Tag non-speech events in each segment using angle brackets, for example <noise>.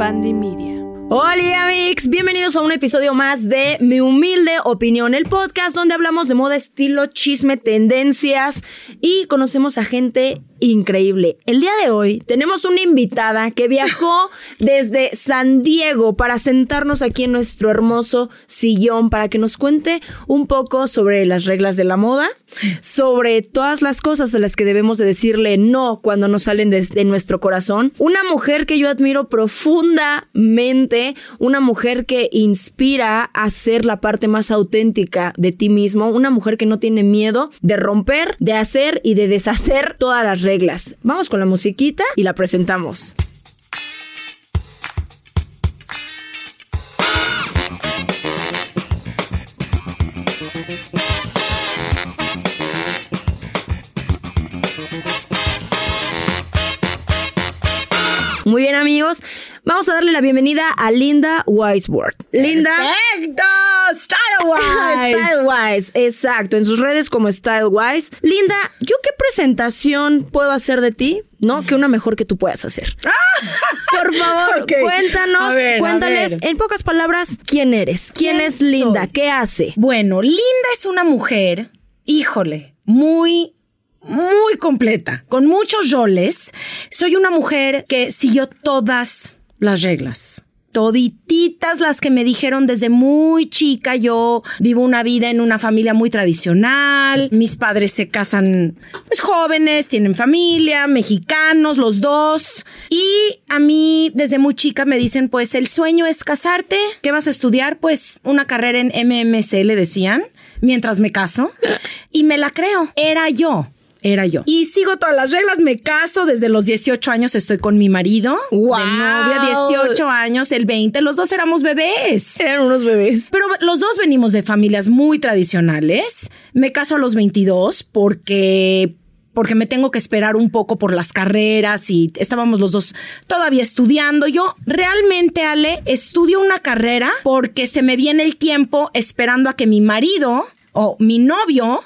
Pandemia. Hola amigos, bienvenidos a un episodio más de Mi Humilde Opinión, el podcast donde hablamos de moda, estilo, chisme, tendencias y conocemos a gente increíble. El día de hoy tenemos una invitada que viajó <laughs> desde San Diego para sentarnos aquí en nuestro hermoso sillón para que nos cuente un poco sobre las reglas de la moda, sobre todas las cosas a las que debemos de decirle no cuando nos salen desde nuestro corazón. Una mujer que yo admiro profundamente, una mujer que inspira a ser la parte más auténtica de ti mismo, una mujer que no tiene miedo de romper, de hacer y de deshacer todas las reglas. Vamos con la musiquita y la presentamos. Muy bien amigos, vamos a darle la bienvenida a Linda Wiseworth. Linda. Perfecto, Stylewise. <laughs> Stylewise, exacto, en sus redes como Stylewise. Linda, ¿yo qué presentación puedo hacer de ti? ¿No? Que una mejor que tú puedas hacer. <laughs> Por favor, cuéntanos, ver, cuéntales en pocas palabras quién eres, quién, ¿Quién es Linda, soy? qué hace. Bueno, Linda es una mujer, híjole, muy, muy completa, con muchos roles. Soy una mujer que siguió todas las reglas. Todititas las que me dijeron desde muy chica. Yo vivo una vida en una familia muy tradicional. Mis padres se casan pues jóvenes, tienen familia, mexicanos los dos. Y a mí desde muy chica me dicen pues el sueño es casarte. ¿Qué vas a estudiar? Pues una carrera en MMC le decían mientras me caso. Y me la creo. Era yo. Era yo. Y sigo todas las reglas, me caso desde los 18 años, estoy con mi marido. ¡Guau! De novia, 18 años, el 20, los dos éramos bebés. Eran unos bebés. Pero los dos venimos de familias muy tradicionales. Me caso a los 22 porque porque me tengo que esperar un poco por las carreras y estábamos los dos todavía estudiando. Yo realmente, Ale, estudio una carrera porque se me viene el tiempo esperando a que mi marido o mi novio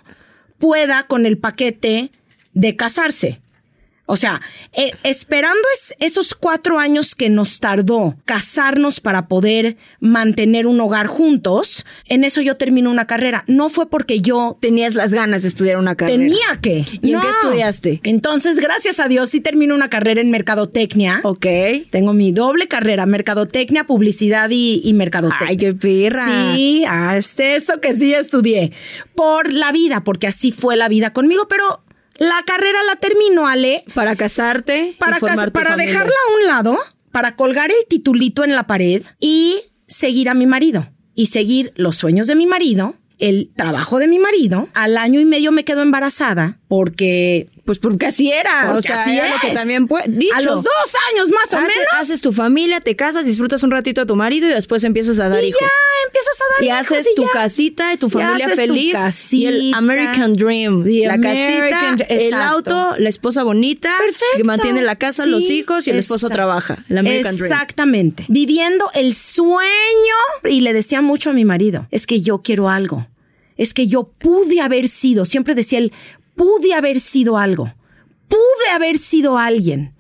pueda con el paquete de casarse. O sea, eh, esperando es- esos cuatro años que nos tardó casarnos para poder mantener un hogar juntos, en eso yo termino una carrera. No fue porque yo Tenías las ganas de estudiar una carrera. tenía que. ¿Y en qué estudiaste? Entonces, gracias a Dios, sí termino una carrera en mercadotecnia. Ok. Tengo mi doble carrera, mercadotecnia, publicidad y, y mercadotecnia. Ay, qué perra. Sí, ah, este, eso que sí estudié. Por la vida, porque así fue la vida conmigo, pero la carrera la termino, Ale, Para casarte para, y formar cas- tu para familia. dejarla a un lado, para colgar el titulito en la pared y seguir a mi marido y seguir los sueños de mi marido, el trabajo de mi marido. Al año y medio me quedo embarazada porque Pues porque así era. Porque o sea, así era lo que también puede. Dicho. a los dos años más o menos haces tu familia, te casas, disfrutas un ratito a tu marido y después empiezas a dar y hijos. ya empiezas a dar Y hijos haces y tu ya. casita y tu familia haces tu feliz. y el casita. American Dream. The la American casita, el auto, la esposa bonita. Perfecto. Que mantiene la casa, Sí, los hijos y el esposo exacto. trabaja. El American Dream. Exactamente. Viviendo el sueño. Y le decía mucho a mi marido, es que yo quiero algo. Es que yo pude haber sido, siempre decía él, pude haber sido algo. Pude haber sido alguien.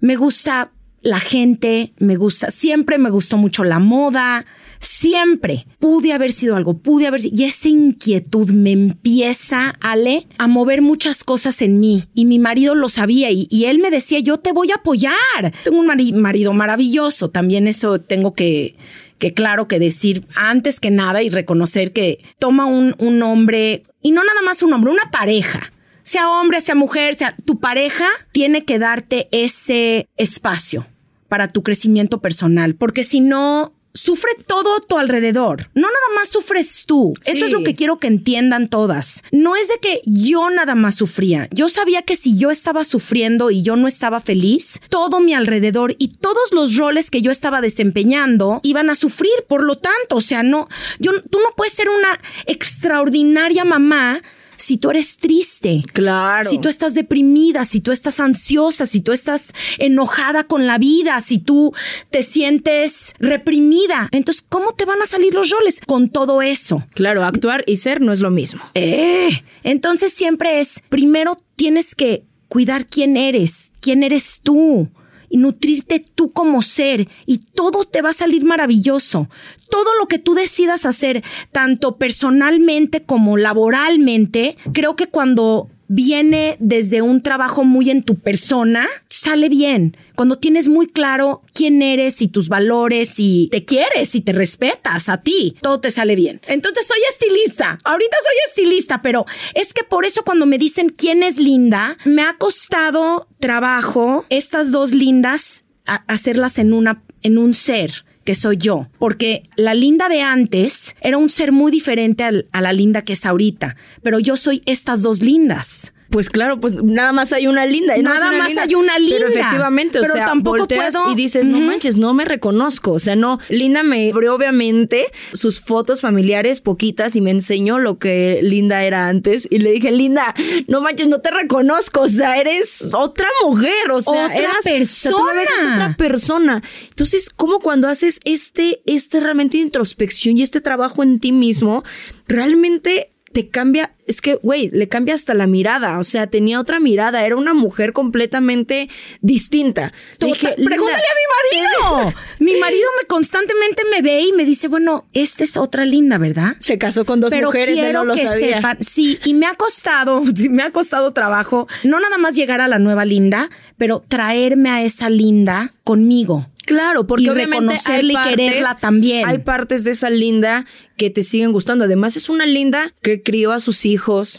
Me gusta la gente, me gusta, siempre me gustó mucho la moda, siempre pude haber sido algo, pude haber sido, y esa inquietud me empieza, Ale, a mover muchas cosas en mí. Y mi marido lo sabía y, y él me decía, yo te voy a apoyar. Tengo un mari- marido maravilloso, también eso tengo que, que claro que decir antes que nada y reconocer que toma un, un hombre, y no nada más un hombre, una pareja sea hombre, sea mujer, sea tu pareja, tiene que darte ese espacio para tu crecimiento personal, porque si no, sufre todo a tu alrededor. No nada más sufres tú. Esto es Sí. lo que quiero que entiendan todas. No es de que yo nada más sufría. Yo sabía que si yo estaba sufriendo y yo no estaba feliz, todo mi alrededor y todos los roles que yo estaba desempeñando iban a sufrir. Por lo tanto, o sea, no, yo, tú no puedes ser una extraordinaria mamá si tú eres triste. Claro. Si tú estás deprimida, si tú estás ansiosa, si tú estás enojada con la vida, si tú te sientes reprimida. Entonces, ¿cómo te van a salir los roles con todo eso? Claro, actuar y ser no es lo mismo. Eh, entonces siempre es, primero tienes que cuidar quién eres, quién eres tú. Y nutrirte tú como ser y todo te va a salir maravilloso. Todo lo que tú decidas hacer, tanto personalmente como laboralmente, creo que cuando viene desde un trabajo muy en tu persona, sale bien. Cuando tienes muy claro quién eres y tus valores y te quieres y te respetas a ti, todo te sale bien. Entonces soy estilista. Ahorita soy estilista, pero es que por eso cuando me dicen quién es linda, me ha costado trabajo estas dos lindas hacerlas en una en un ser que soy yo, porque la linda de antes era un ser muy diferente a la linda que es ahorita, pero yo soy estas dos lindas. Pues claro, pues nada más hay una linda. Nada más hay una linda. Pero efectivamente, o sea, tampoco volteas y dices, no manches, no me reconozco. O sea, no, Linda me abrió obviamente sus fotos familiares poquitas y me enseñó lo que Linda era antes. Y le dije, Linda, no manches, no te reconozco. O sea, eres otra mujer. O sea, otra persona. O sea, otra persona. Entonces, como cuando haces este, este realmente introspección y este trabajo en ti mismo, realmente te cambia, es que, güey, le cambia hasta la mirada, o sea, tenía otra mirada, era una mujer completamente distinta. Dije, pregúntale a mi marido. mi marido me constantemente me ve y me dice, bueno, esta es otra linda, ¿verdad? Se casó con dos mujeres, quiero no lo que sabía. sí, y me ha costado, <laughs> me ha costado trabajo, no nada más llegar a la nueva linda, pero traerme a esa linda conmigo. Claro, porque obviamente hay partes, y quererla también. Hay partes de esa linda que te siguen gustando. Además, es una linda que crió a sus hijos.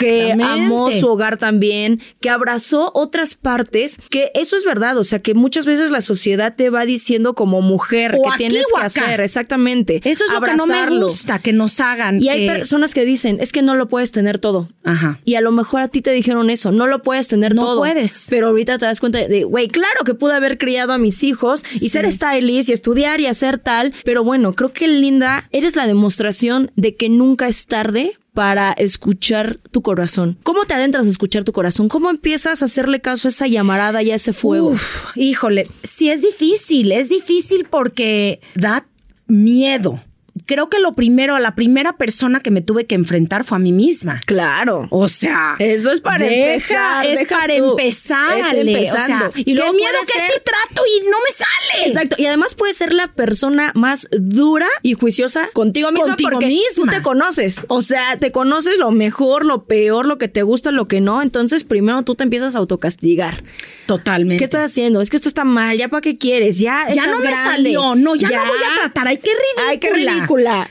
Que amó su hogar también, que abrazó otras partes, que eso es verdad. O sea, que muchas veces la sociedad te va diciendo como mujer que tienes que hacer. Exactamente. Eso es lo que no me gusta, que nos hagan. Y hay personas que dicen, es que no lo puedes tener todo. Ajá. Y a lo mejor a ti te dijeron eso, no lo puedes tener todo. No puedes. Pero ahorita te das cuenta de, güey, claro que pude haber criado a mis hijos y ser stylist y estudiar y hacer tal. Pero bueno, creo que Linda, eres la demostración de que nunca es tarde para escuchar tu corazón. ¿Cómo te adentras a escuchar tu corazón? ¿Cómo empiezas a hacerle caso a esa llamarada y a ese fuego? Uf, híjole, sí es difícil, es difícil porque da miedo creo que lo primero, a la primera persona que me tuve que enfrentar fue a mí misma. Claro. O sea, eso es para empezar. Es para empezar. empezando. y luego qué miedo que este trato y no me sale. Exacto. Y además puedes ser la persona más dura y juiciosa contigo misma contigo porque misma. tú te conoces. O sea, te conoces lo mejor, lo peor, lo que te gusta, lo que no. Entonces, primero tú te empiezas a autocastigar. Totalmente. ¿Qué estás haciendo? Es que esto está mal. ¿Ya para qué quieres? Ya, ya no me salió. No, ya, no voy a tratar. Ay, qué ridícula. Ay, qué ridícula.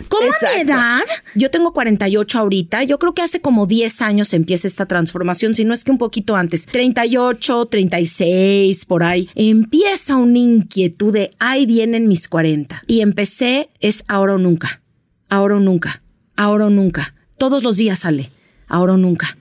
¿Cómo a mi edad? Yo tengo 48 ahorita. Yo creo que hace como 10 años empieza esta transformación, si no es que un poquito antes. 38, 36, por ahí. Empieza una inquietud de ahí vienen mis 40. Y empecé es ahora o nunca. Ahora o nunca. Ahora o nunca. Todos los días sale. Ahora o nunca.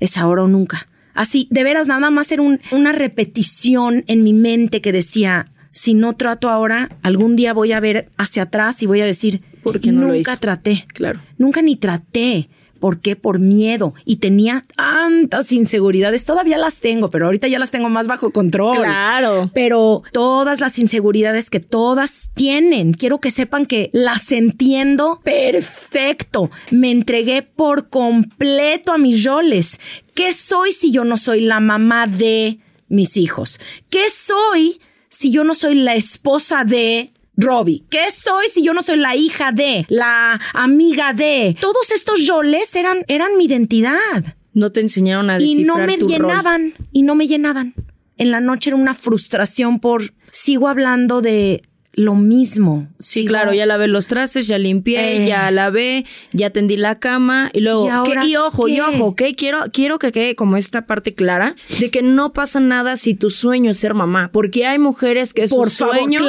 Es ahora o nunca. Así, de veras, nada más era una repetición en mi mente que decía, si no trato ahora, algún día voy a ver hacia atrás y voy a decir, porque no nunca traté. Claro. Nunca ni traté. ¿Por qué? Por miedo. Y tenía tantas inseguridades. Todavía las tengo, pero ahorita ya las tengo más bajo control. Claro. Pero todas las inseguridades que todas tienen, quiero que sepan que las entiendo perfecto. Me entregué por completo a mis roles. ¿Qué soy si yo no soy la mamá de mis hijos? ¿Qué soy si yo no soy la esposa de Robbie. ¿Qué soy si yo no soy la hija de, la amiga de? Todos estos roles eran, eran mi identidad. No te enseñaron a descifrar Y no me llenaban, y no me llenaban. En la noche era una frustración por, sigo hablando de lo mismo. Sí, claro, ya lavé los trastes, ya limpié, eh. ya lavé, ya tendí la cama y luego ¿Y, ojo, y ojo, ¿ok? Quiero quiero que quede como esta parte clara de que no pasa nada si tu sueño es ser mamá, porque hay mujeres que su sueño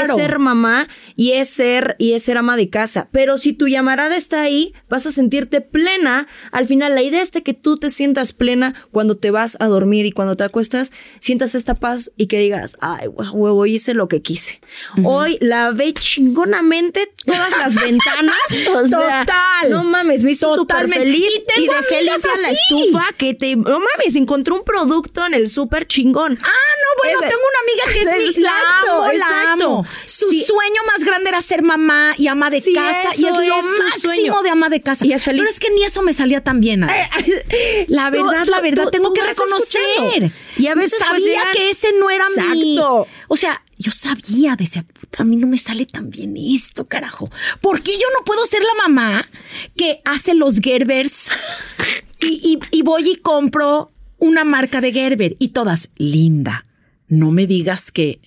es ser mamá y es ser y es ser ama de casa, pero si tu llamarada está ahí, vas a sentirte plena. Al final la idea es de que tú te sientas plena cuando te vas a dormir y cuando te acuestas, sientas esta paz y que digas, "Ay, huevo, hice lo que quise." Hoy ve chingonamente todas las ventanas. <laughs> O sea, Total. No mames, me hizo súper feliz. Y, dejé limpia la estufa que te. No mames, encontré un producto en el súper chingón. Ah, no, bueno, tengo una amiga que es mi. La amo, la amo. Su sueño más grande era ser mamá y ama de Sí, casa y es lo es máximo sueño. de ama de casa. Y es feliz. Pero es que ni eso me salía tan bien. <laughs> La verdad, tú- la verdad, tú- tengo tú que reconocer. Y a veces, pues, sabía que ese no era mi. Exacto. O sea, yo sabía, decía, puta, a mí no me sale tan bien esto, carajo. ¿Por qué yo no puedo ser la mamá que hace los Gerbers y, y- y voy y compro una marca de Gerber y todas, linda, no me digas que,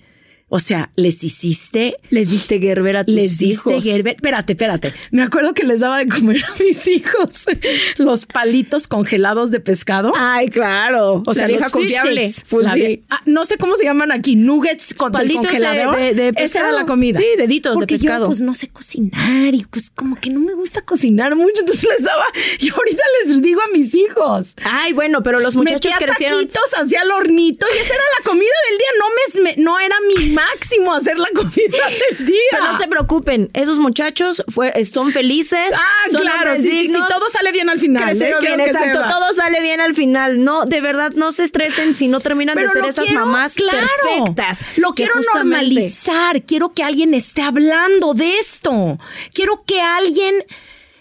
o sea, les hiciste Les diste Gerber a tus les diste hijos. Gerber. Espérate, espérate. Me acuerdo que les daba de comer a mis hijos <laughs> los palitos congelados de pescado. Ay, claro. O sea, la vieja confiable. Pues La sí. ah, no sé cómo se llaman aquí, nuggets con Palitos de- congelador. de- de Esa pescado. era la comida. Sí, deditos de pescado. Yo, pues no sé cocinar y pues como que no me gusta cocinar mucho, entonces les daba y ahorita les digo a mis hijos. Ay, bueno, pero los muchachos Metía crecieron. taquitos hacia el hornito y esa era la comida del día. No me, no era mi máximo hacer la comida <laughs> del día. Pero no se preocupen, esos muchachos fue- son felices. Ah, son claro, sí, sí, todo sale bien al final. ¿eh? Bien, exacto. Todo sale bien al final. No, de verdad, no se estresen si no terminan Pero de ser esas quiero, mamás claro, perfectas. Lo quiero normalizar. Quiero que alguien esté hablando de esto. Quiero que alguien.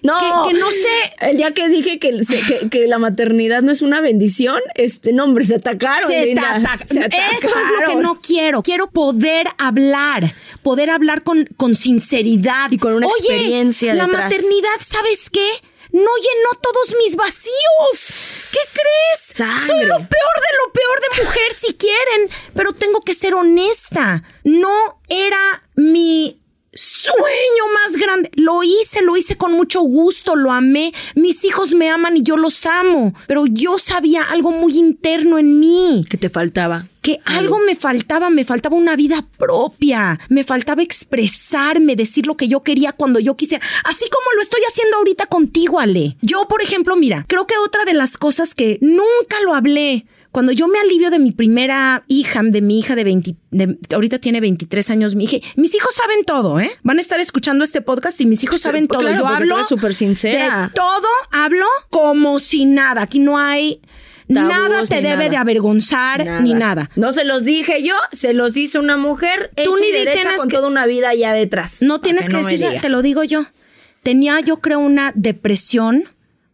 No, Que- que no sé- El día que dije que, se- que, que la maternidad no es una bendición, este nombre se atacaron. se linda. ataca- Se Eso es lo que atacaron. no quiero. Quiero poder hablar, poder hablar con, con sinceridad. Y con una Oye, experiencia La detrás. maternidad, ¿sabes qué? No llenó todos mis vacíos. ¿Qué crees? Sangre. Soy lo peor de lo peor de mujer si quieren, pero tengo que ser honesta. No era mi sueño más grande. Lo hice, lo hice con mucho gusto, lo amé. Mis hijos me aman y yo los amo, pero yo sabía algo muy interno en mí Que te faltaba. que algo me faltaba, me faltaba una vida propia, me faltaba expresarme, decir lo que yo quería cuando yo quisiera, así como lo estoy haciendo ahorita contigo, Ale. Yo, por ejemplo, mira, creo que otra de las cosas que nunca lo hablé, cuando yo me alivio de mi primera hija, de mi hija de 20, de- ahorita tiene 23 años, mi hija, mis hijos saben todo, ¿eh? Van a estar escuchando este podcast y mis hijos Sí, saben pues todo. claro, yo hablo súper sincera. de todo, hablo como si nada. Aquí no hay nada te debe nada. de avergonzar ni nada. No se los dije yo, se los dice una mujer hecha Tú ni y derecha con que- toda una vida ya detrás. No tienes que, no decirle, diga. te lo digo yo. Tenía, yo creo, una depresión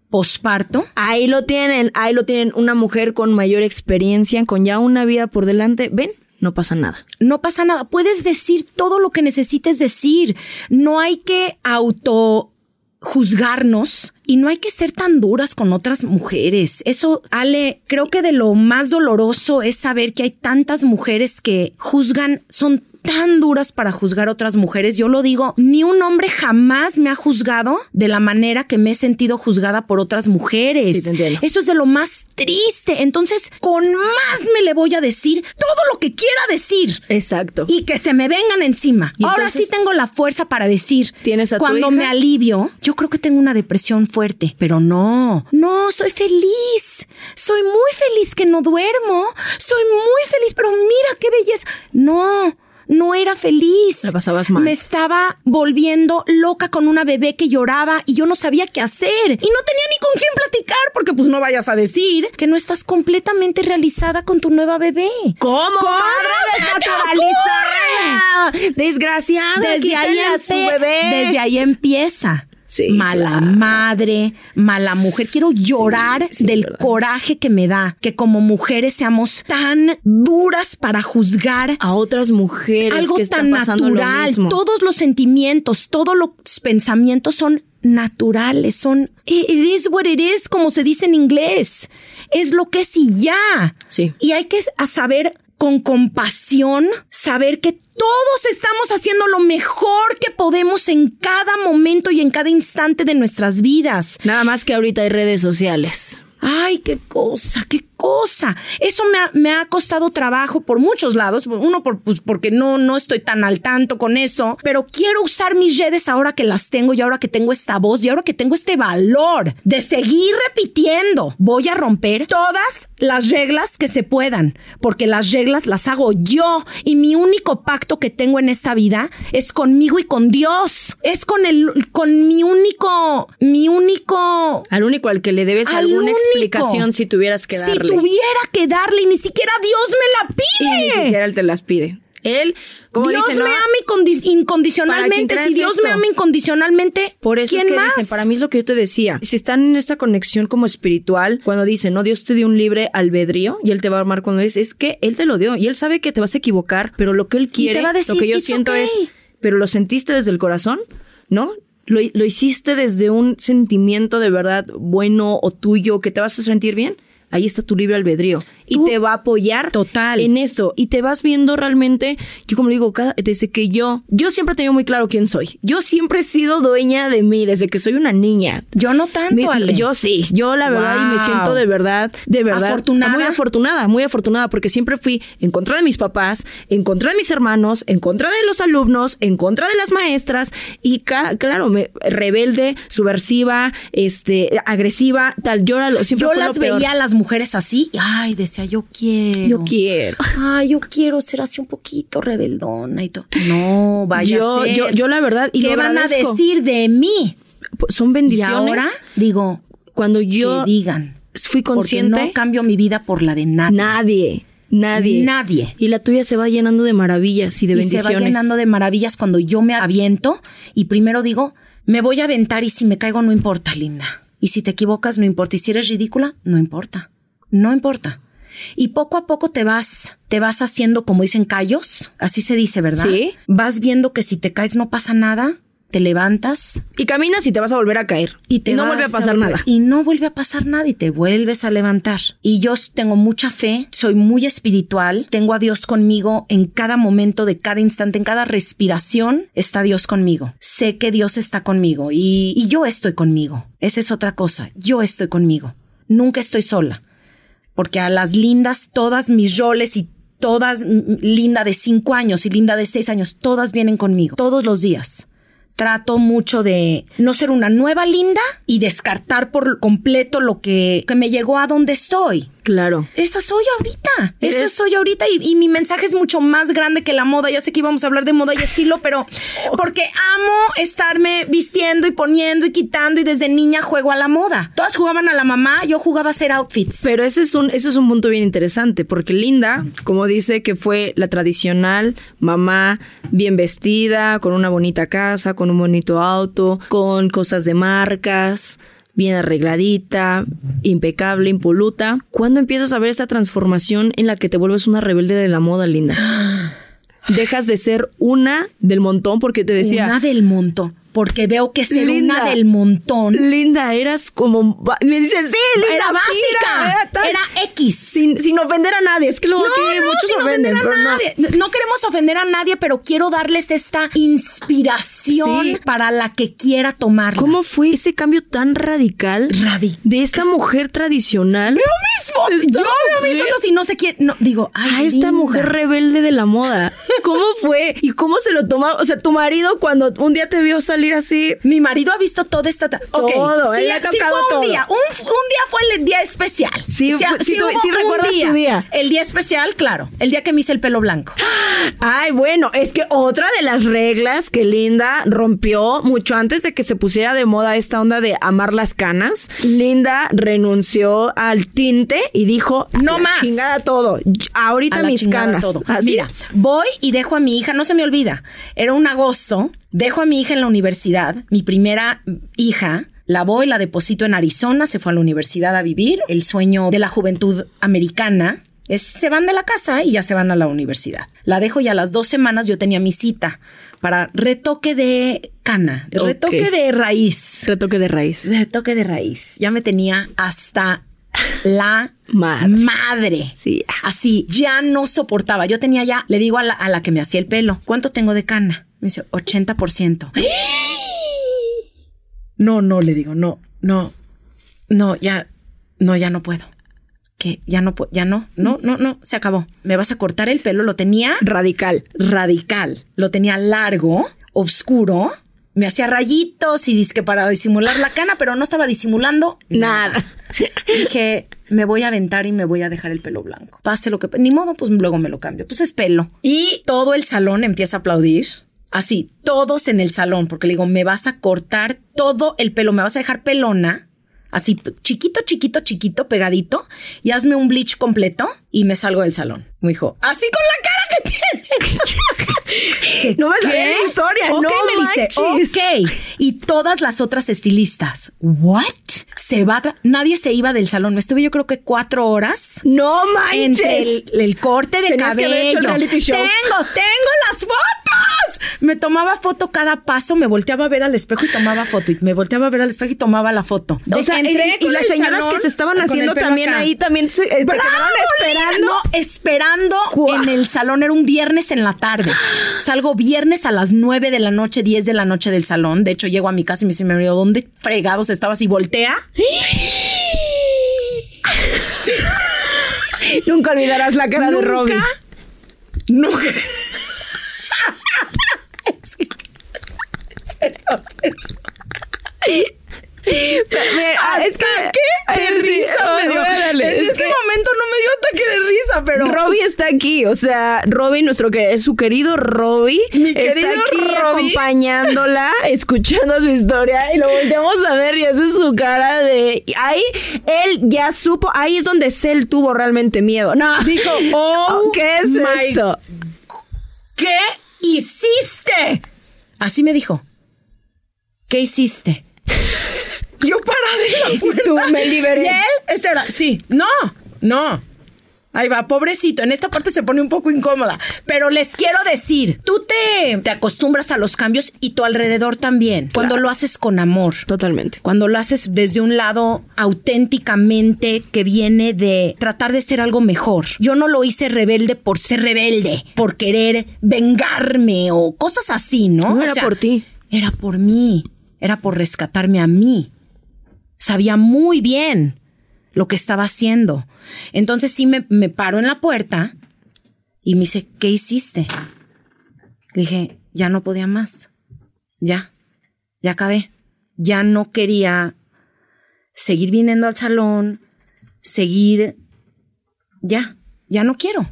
posparto. Ahí lo tienen, ahí lo tienen, una mujer con mayor experiencia, con ya una vida por delante. Ven, no pasa nada. No pasa nada. Puedes decir todo lo que necesites decir. No hay que auto juzgarnos y no hay que ser tan duras con otras mujeres. Eso, Ale, creo que de lo más doloroso es saber que hay tantas mujeres que juzgan, son tan duras para juzgar a otras mujeres. Yo lo digo, ni un hombre jamás me ha juzgado de la manera que me he sentido juzgada por otras mujeres. Sí, te entiendo. Eso es de lo más triste. Entonces, con más me le voy a decir todo lo que quiera decir Exacto. y que se me vengan encima. Y Ahora entonces- sí tengo la fuerza para decir. ¿Tienes a tu Cuando hija? me alivio, yo creo que tengo una depresión fuerte, pero no, no, soy feliz. Soy muy feliz que no duermo. Soy muy feliz, pero mira qué belleza. No. No era feliz. La pasabas mal. Me estaba volviendo loca con una bebé que lloraba y yo no sabía qué hacer. Y no tenía ni con quién platicar porque pues no vayas a decir que no estás completamente realizada con tu nueva bebé. ¿Cómo? ¿Cómo desnaturalizada? Desgraciada. desde ahí, su bebé. desde ahí empieza. Sí, mala claro. madre, mala mujer. Quiero llorar sí, del verdad. coraje que me da que como mujeres seamos tan duras para juzgar a otras mujeres algo que tan lo natural. mismo. Todos los sentimientos, todos los pensamientos son naturales, son it is what it is, como se dice en inglés. Es lo que es y ya. Sí. Y hay que saber con compasión, saber que todos estamos haciendo lo mejor que podemos en cada momento y en cada instante de nuestras vidas. Nada más que ahorita hay redes sociales. Ay, qué cosa, qué cosa. Eso me ha, me ha costado trabajo por muchos lados. Uno, por, pues, porque no, no estoy tan al tanto con eso, pero quiero usar mis redes ahora que las tengo y ahora que tengo esta voz y ahora que tengo este valor de seguir repitiendo. Voy a romper todas las reglas que se puedan, porque las reglas las hago yo y mi único pacto que tengo en esta vida es conmigo y con Dios. Es con el, con mi único, mi único Al único al que le debes Al alguna único. Explicación si tuvieras que darle. si tuviera que darle, y ni siquiera Dios me la y ni pide. siquiera él te las pide. Él, como Dios me ¿no? ama incondi- incondicionalmente. Si Dios me ama incondicionalmente, Por eso es ¿quién que más? dicen, para mí es lo que yo te decía. Si están en esta conexión como espiritual, cuando dicen, no, Dios te dio un libre albedrío y Él te va a armar cuando eres, es que Él te lo dio y Él sabe que te vas a equivocar, pero lo que Él quiere, va a decir, lo que yo "It's siento okay". es, pero lo sentiste desde el corazón, ¿no? Lo, lo hiciste desde un sentimiento de verdad bueno o tuyo que te vas a sentir bien. Ahí está tu libre albedrío. Y te va a apoyar Total. en eso. Y te vas viendo realmente, yo como le digo, cada, desde que yo, yo siempre he tenido muy claro quién soy. Yo siempre he sido dueña de mí, desde que soy una niña. Yo no tanto, Ale. Yo sí, yo la verdad y me siento de verdad, de verdad ¿Afortunada? muy afortunada, muy afortunada porque siempre fui en contra de mis papás, en contra de mis hermanos, en contra de los alumnos, en contra de las maestras y claro, me, rebelde, subversiva, este, agresiva, tal. Yo lo- siempre Yo lo las veía a las mujeres así, ay, decía, yo quiero. Yo quiero. Ay, yo quiero ser así un poquito rebeldona y todo. No, vaya Yo- a ser. yo- yo la verdad, y ¿Qué van a decir de mí? Pues Son Y bendiciones. ahora digo, cuando yo que digan. fui Porque consciente, no cambio mi vida por la de nadie. nadie, nadie. Nadie. Y la tuya se va llenando de maravillas y de y bendiciones. se va llenando de maravillas cuando yo me aviento y primero digo, me voy a aventar y si me caigo no importa, linda. Y si te equivocas no importa. Y si eres ridícula, no importa. No importa. Y poco a poco te vas, te vas haciendo, como dicen, callos. Así se dice, ¿verdad? Sí. Vas viendo que si te caes no pasa nada. Te levantas Y caminas y te vas a volver a caer. y te no vas vuelve a pasar nada. Y no vuelve a pasar nada y te vuelves a levantar. Y yo tengo mucha fe, soy muy espiritual, tengo a Dios conmigo en cada momento de cada instante, en cada respiración está Dios conmigo. Sé que Dios está conmigo y, y yo estoy conmigo. Esa es otra cosa, yo estoy conmigo. Nunca estoy sola. Porque a las lindas, todas mis roles y todas, linda de cinco años y linda de seis años, todas vienen conmigo, todos los días. Trato mucho de no ser una nueva linda y descartar por completo lo que, que me llegó a donde estoy. Claro. Esa soy ahorita. Esa Eres- soy ahorita y, y mi mensaje es mucho más grande que la moda. Ya sé que íbamos a hablar de moda y estilo, pero <laughs> porque amo estarme vistiendo y poniendo y quitando y desde niña juego a la moda. Todas jugaban a la mamá, yo jugaba a hacer outfits. Pero ese es un, ese es un punto bien interesante, porque Linda, como dice que fue la tradicional mamá bien vestida, con una bonita casa, con un bonito auto, con cosas de marcas, bien arregladita, impecable, impoluta. ¿Cuándo empiezas a ver esta transformación en la que te vuelves una rebelde de la moda, Linda? <gasps> Dejas de ser una del montón porque te decía, Una del montón. Porque veo que ser Linda. una del montón Linda, eras como... Me dicen, sí, Linda, era básica. era tal". Era X. sin, sin ofender a nadie. Es que luego No, que no, muchos sin ofenden, ofender a pero no. nadie. No. queremos ofender a nadie, pero quiero darles esta inspiración Sí. para la que quiera tomarla. ¿Cómo fue ese cambio tan radical Radi. de esta mujer tradicional? Veo mis fotos. Esta Yo no sé quién. No, digo, ay, a esta linda. mujer rebelde de la moda. ¿Cómo <laughs> fue? ¿Y cómo se lo tomó? O sea, tu marido cuando un día te vio salir así. Mi marido ha visto toda esta. Todo, sí, él ha sí tocado fue un día. Un, un día fue el día especial. Sí, sí tú- hubo sí recuerdas tu día. El día especial, claro. El día que me hice el pelo blanco. Ay, bueno, es que otra de las reglas que Linda rompió mucho antes de que se pusiera de moda esta onda de amar las canas, Linda renunció al tinte y dijo, No "A la más". Chingada todo. Ahorita mis canas. todo. Mira, voy y dejo a mi hija, no se me olvida. Era un agosto, dejo a mi hija en la universidad, mi primera hija. La voy, la deposito en Arizona, se fue a la universidad a vivir. El sueño de la juventud americana es se van de la casa y ya se van a la universidad. La dejo y a las dos semanas yo tenía mi cita para retoque de cana, retoque de raíz. Retoque de raíz. Retoque de raíz. Ya me tenía hasta la Madre. madre. Sí. Así, ya no soportaba. Yo tenía ya, le digo a la, a la que me hacía el pelo, ¿cuánto tengo de cana? Me dice, 80%. No, no, le digo, no, no, no, ya, no, ya no puedo. Que ya no puedo, ya no, no, no, no, se acabó. Me vas a cortar el pelo, lo tenía Radical. radical. Lo tenía largo, oscuro. Me hacía rayitos y disque para disimular la cana, pero no estaba disimulando Nada. Dije, me voy a aventar y me voy a dejar el pelo blanco. Pase lo que... Ni modo, pues luego me lo cambio. Pues es pelo. Y todo el salón empieza a aplaudir. Así, todos en el salón, porque le digo, me vas a cortar todo el pelo, me vas a dejar pelona. Así, chiquito, chiquito, chiquito, pegadito, y hazme un bleach completo y me salgo del salón. Me dijo, así con la cara que tienes. <laughs> dice, No me sabía la historia, Ok, no me dice, ok. Y todas las otras estilistas, ¿what? Se va, nadie se iba del salón. Me estuve yo creo que cuatro horas. No manches. Entre el, el corte de Tenías que cabello. haber hecho el reality show. Tengo, tengo las fotos. Me tomaba foto cada paso, me volteaba a ver al espejo y tomaba foto. Y me volteaba a ver al espejo y tomaba la foto. O sea, Entré y, y las señoras que se estaban haciendo también acá. ahí también se, eh, esperando. No, esperando en el salón. Era un viernes en la tarde. Salgo viernes a las 9 de la noche, 10 de la noche del salón. De hecho, llego a mi casa y me dice, marido, ¿dónde fregados estabas? Y voltea. Nunca olvidarás la cara de Robbie. Nunca. Mira, es que ¿Qué? De risa me dio. en es ese momento no me dio ataque de risa, pero... Robbie está aquí, o sea, Robbie, nuestro que su querido Robbie, está aquí acompañándola, <laughs> escuchando su historia y lo volteamos a ver y hace su cara de ahí él ya supo, ahí es donde Cell tuvo realmente miedo. No. Dijo, <laughs> oh, ¿qué es esto? ¿Qué hiciste? Así me dijo. ¿Qué hiciste? <laughs> Yo parada en la puerta. Tú, me liberé. ¿Y él? Este era, sí. No, no. Ahí va, pobrecito. En esta parte se pone un poco incómoda. Pero les quiero decir, tú te, te acostumbras a los cambios y tu alrededor también. Cuando lo haces con amor. Totalmente. Cuando lo haces desde un lado auténticamente que viene de tratar de ser algo mejor. Yo no lo hice rebelde por ser rebelde, por querer vengarme o cosas así, ¿no? No O era sea, por ti. Era por mí. Era por rescatarme a mí. Sabía muy bien lo que estaba haciendo. Entonces sí me, paro en la puerta y me dice, ¿qué hiciste? Le dije, ya no podía más. Ya, ya acabé. Ya no quería seguir viniendo al salón, seguir... Ya, ya no quiero.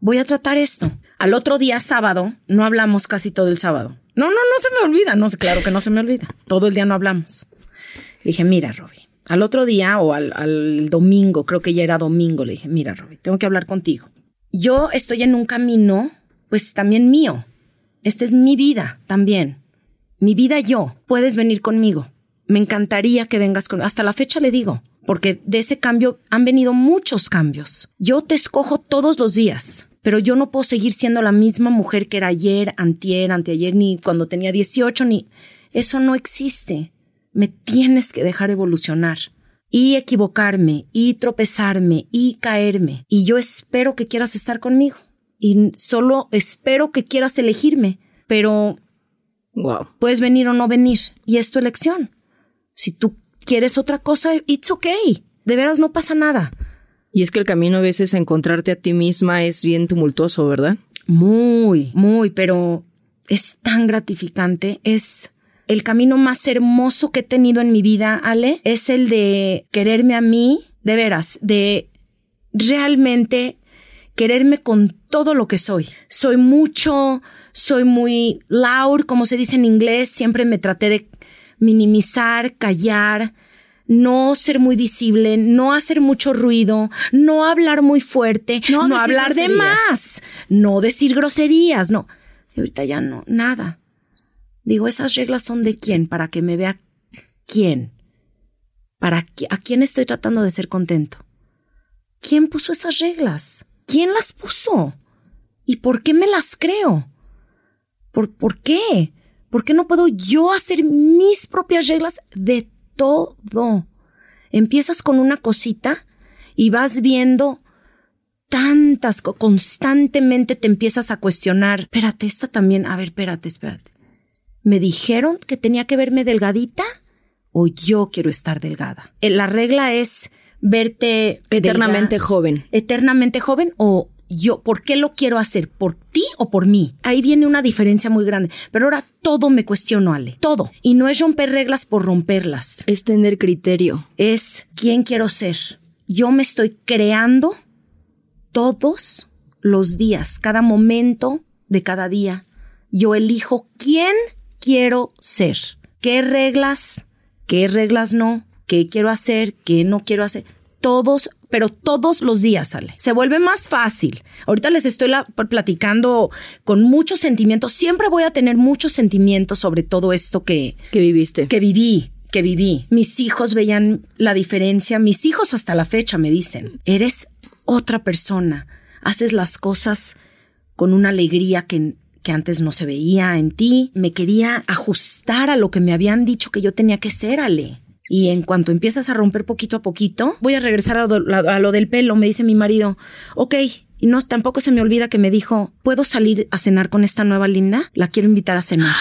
Voy a tratar esto. Al otro día, sábado, no hablamos casi todo el sábado. No, no, no se me olvida. No, claro que no se me olvida. Todo el día no hablamos. Le dije, mira, Robbie, al otro día o al, al domingo, creo que ya era domingo, le dije, mira, Robbie, tengo que hablar contigo. Yo estoy en un camino, pues también mío. Esta es mi vida también. Mi vida yo. Puedes venir conmigo. Me encantaría que vengas conmigo. Hasta la fecha le digo, porque de ese cambio han venido muchos cambios. Yo te escojo todos los días, pero yo no puedo seguir siendo la misma mujer que era ayer, antier, anteayer, ni cuando tenía 18, ni... Eso no existe. Me tienes que dejar evolucionar y equivocarme y tropezarme y caerme. Y yo espero que quieras estar conmigo. Y solo espero que quieras elegirme. Pero Wow. puedes venir o no venir. Y es tu elección. Si tú quieres otra cosa, it's okay. De veras no pasa nada. Y es que el camino a veces a encontrarte a ti misma es bien tumultuoso, ¿verdad? Muy, muy, pero es tan gratificante. Es el camino más hermoso que he tenido en mi vida, Ale. Es el de quererme a mí, de veras, de realmente quererme con todo lo que soy. Soy mucho, soy muy loud, como se dice en inglés. Siempre me traté de minimizar, callar, no ser muy visible, no hacer mucho ruido, no hablar muy fuerte, No hablar de más, no decir groserías, no. Y ahorita ya no, nada. Digo, esas reglas son de quién, para que me vea quién. ¿Para qui- a quién estoy tratando de ser contento? ¿Quién puso esas reglas? ¿Quién las puso? ¿Y por qué me las creo? ¿Por, ¿Por qué? ¿Por qué no puedo yo hacer mis propias reglas de todo? Empiezas con una cosita y vas viendo tantas, co- constantemente te empiezas a cuestionar. Espérate, esta también, a ver, espérate, espérate. ¿Me dijeron que tenía que verme delgadita? ¿O yo quiero estar delgada? Eh, La regla es verte Eternamente delgada- joven. eternamente joven o yo, ¿por qué lo quiero hacer? ¿Por ti o por mí? Ahí viene una diferencia muy grande. Pero ahora todo me cuestiono, Ale. Todo. Y no es romper reglas por romperlas. Es tener criterio. Es quién quiero ser. Yo me estoy creando todos los días, cada momento de cada día. Yo elijo quién quiero ser. ¿Qué reglas? ¿Qué reglas no? ¿Qué quiero hacer? ¿Qué no quiero hacer? Todos pero todos los días sale. Se vuelve más fácil. Ahorita les estoy la- platicando con muchos sentimientos. Siempre voy a tener muchos sentimientos sobre todo esto que, que viviste. que viví, que viví. Mis hijos veían la diferencia. Mis hijos hasta la fecha me dicen, eres otra persona. Haces las cosas con una alegría que, que antes no se veía en ti. Me quería ajustar a lo que me habían dicho que yo tenía que ser, Ale. Y en cuanto empiezas a romper poquito a poquito, voy a regresar a, lo del pelo, me dice mi marido, ok, y no, tampoco se me olvida que me dijo, ¿puedo salir a cenar con esta nueva linda? La quiero invitar a cenar.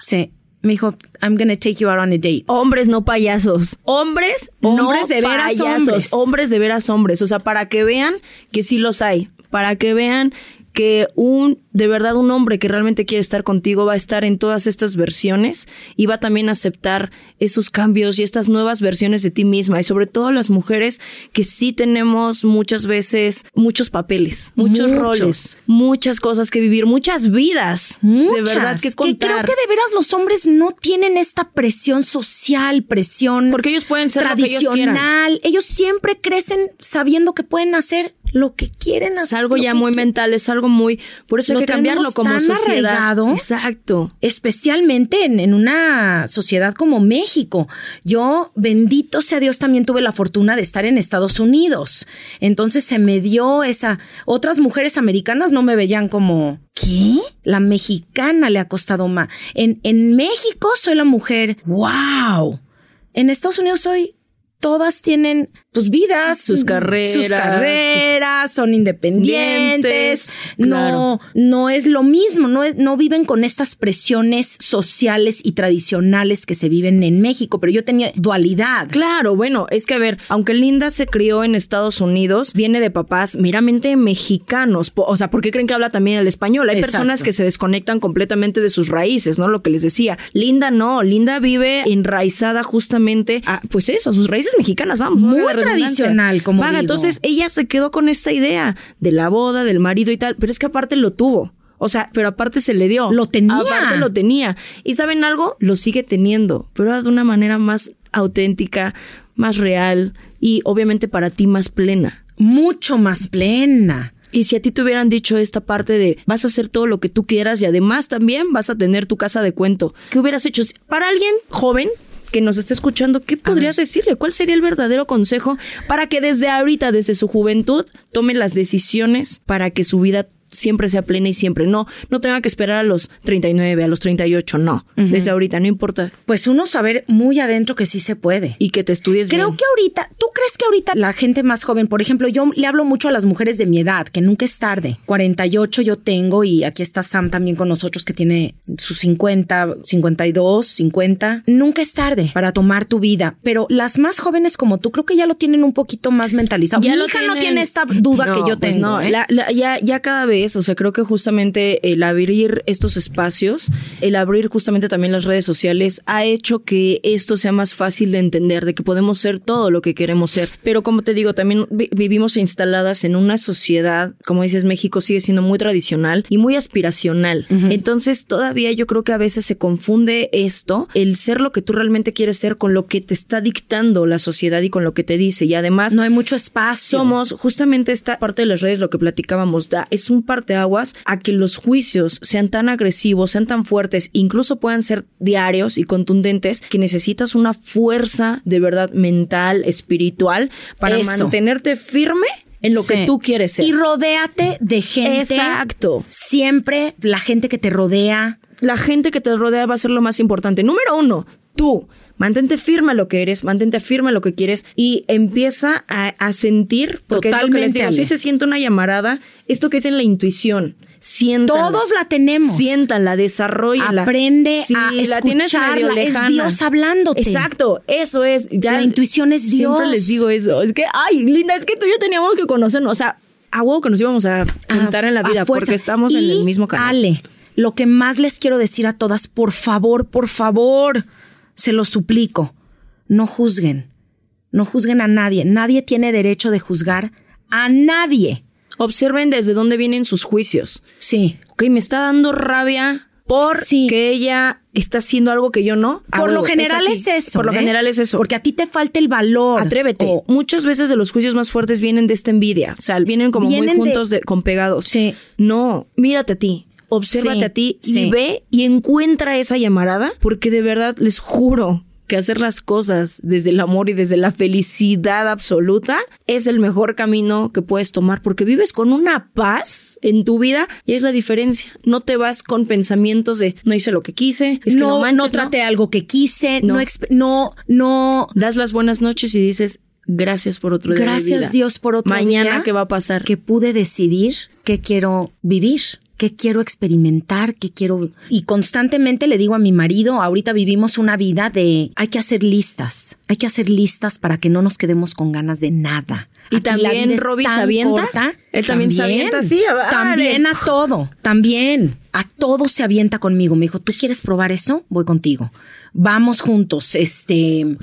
Sí, me dijo, I'm gonna take you out on a date. Hombres no payasos. Hombres, Hombres no de veras payasos. hombres. Hombres de veras hombres. O sea, para que vean que sí los hay. Para que vean que un, de verdad, un hombre que realmente quiere estar contigo va a estar en todas estas versiones y va también a aceptar esos cambios y estas nuevas versiones de ti misma. Y sobre todo las mujeres que sí tenemos muchas veces muchos papeles, muchos, Muchos. roles, muchas cosas que vivir, muchas vidas. De verdad que contar. creo que de veras los hombres no tienen esta presión social, presión Porque ellos pueden ser lo que ellos quieran. tradicional. ellos siempre crecen sabiendo que pueden hacer lo que quieren Es hacer. algo lo ya muy mental, es algo muy... Por eso hay Lo que cambiarlo como tan sociedad. arraigado. Exacto. Especialmente en, en una sociedad como México. Yo, bendito sea Dios, también tuve la fortuna de estar en Estados Unidos. Entonces se me dio esa. Otras mujeres americanas no me veían como. ¿Qué? La mexicana le ha costado más. En, en México soy la mujer. ¡Wow! En Estados Unidos soy. Todas tienen sus vidas, Sus carreras, sus carreras, son independientes. Dientes, no, no es lo mismo, no, es- no viven con estas presiones sociales y tradicionales que se viven en México, pero yo tenía dualidad. Claro, bueno, es que a ver, aunque Linda se crió en Estados Unidos, viene de papás meramente mexicanos. O sea, ¿por qué creen que habla también el español? Hay Exacto. personas que se desconectan completamente de sus raíces, ¿no? Lo que les decía. Linda no, Linda vive enraizada justamente a, pues eso, a sus raíces mexicanas, vamos. Muy. Tradicional, como Vaga, digo. entonces ella se quedó con esta idea de la boda, del marido y tal, pero es que aparte lo tuvo. O sea, pero aparte se le dio. Lo tenía. Aparte lo tenía. ¿Y saben algo? Lo sigue teniendo, pero de una manera más auténtica, más real y obviamente para ti más plena. Mucho más plena. Y si a ti te hubieran dicho esta parte de vas a hacer todo lo que tú quieras y además también vas a tener tu casa de cuento, ¿qué hubieras hecho? Para alguien joven que nos está escuchando, ¿qué podrías decirle? ¿Cuál sería el verdadero consejo para que desde ahorita, desde su juventud, tome las decisiones para que su vida siempre sea plena y siempre no, no tenga que esperar a los 39, a los 38, no, desde ahorita, no importa. Pues uno saber muy adentro que sí se puede. Y que te estudies Creo bien. que ahorita, ¿tú crees que ahorita la gente más joven, por ejemplo, yo le hablo mucho a las mujeres de mi edad, que nunca es tarde. 48 yo tengo y aquí está Sam también con nosotros que tiene sus 50, 52, 50. Nunca es tarde para tomar tu vida, pero las más jóvenes como tú creo que ya lo tienen un poquito más mentalizado. mi lo hija no tiene esta duda No, que yo pues tengo. no, ¿eh? la- la- ya, ya cada vez, o sea, creo que justamente el abrir estos espacios, el abrir justamente también las redes sociales, ha hecho que esto sea más fácil de entender, de que podemos ser todo lo que queremos ser. Pero como te digo, también vi- vivimos instaladas en una sociedad, como dices, México sigue siendo muy tradicional y muy aspiracional. Entonces, todavía yo creo que a veces se confunde esto, el ser lo que tú realmente quieres ser con lo que te está dictando la sociedad y con lo que te dice. Y además, no hay mucho espacio. somos justamente esta parte de las redes, lo que platicábamos, da, es un parteaguas a que los juicios sean tan agresivos, sean tan fuertes, incluso puedan ser diarios y contundentes, que necesitas una fuerza de verdad mental, espiritual, para Eso. mantenerte firme en lo que tú quieres ser. Y rodéate de gente. Exacto. Siempre la gente que te rodea. la gente que te rodea va a ser lo más importante. Número uno, tú. Mantente firme a lo que eres, mantente firme a lo que quieres y empieza a, a sentir, porque es lo que les Totalmente, digo, Ale. si se siente una llamarada, esto que es en la intuición, siéntala. Todos la tenemos. Siéntala, desarrollala. Aprende Sí, a la tienes medio escucharla, es lejana. Dios hablándote. Exacto, eso es. Ya La intuición es Siempre Dios. les digo eso. Es que, ay, Linda, es que tú y yo teníamos que conocernos. O sea, a huevo que nos íbamos a juntar en la vida porque estamos en el mismo canal. Ale, lo que más les quiero decir a todas, por favor, por favor, se lo suplico, no juzguen. No juzguen a nadie. Nadie tiene derecho de juzgar a nadie. Observen desde dónde vienen sus juicios. Sí. Ok, me está dando rabia Por Sí. que ella está haciendo algo que yo no. Por lo general es, eso. Por lo ¿eh? general es eso. Porque a ti te falta el valor. Atrévete. O- Muchas veces de los juicios más fuertes vienen de esta envidia. O sea, vienen como Vienen muy de- juntos de, con pegados. Sí. No, mírate a ti. Obsérvate Sí, a ti y sí. ve y encuentra esa llamarada, porque de verdad les juro que hacer las cosas desde el amor y desde la felicidad absoluta es el mejor camino que puedes tomar, porque vives con una paz en tu vida y es la diferencia. No te vas con pensamientos de no hice lo que quise, es que no, no, manches, no ¿no? traté algo que quise, no, No. no, no, das las buenas noches y dices gracias por otro día. de Gracias, vida. Dios, por otro Mañana día qué va a pasar. que pude decidir qué quiero vivir, qué quiero experimentar, qué quiero... Y constantemente le digo a mi marido, ahorita vivimos una vida de hay que hacer listas, hay que hacer listas para que no nos quedemos con ganas de nada. ¿Y Aquí también Robbie se avienta? corta. ¿Él también se avienta? Ah, También a todo, también. A todo se avienta conmigo. Me dijo, ¿tú quieres probar eso? Voy contigo. Vamos juntos, este...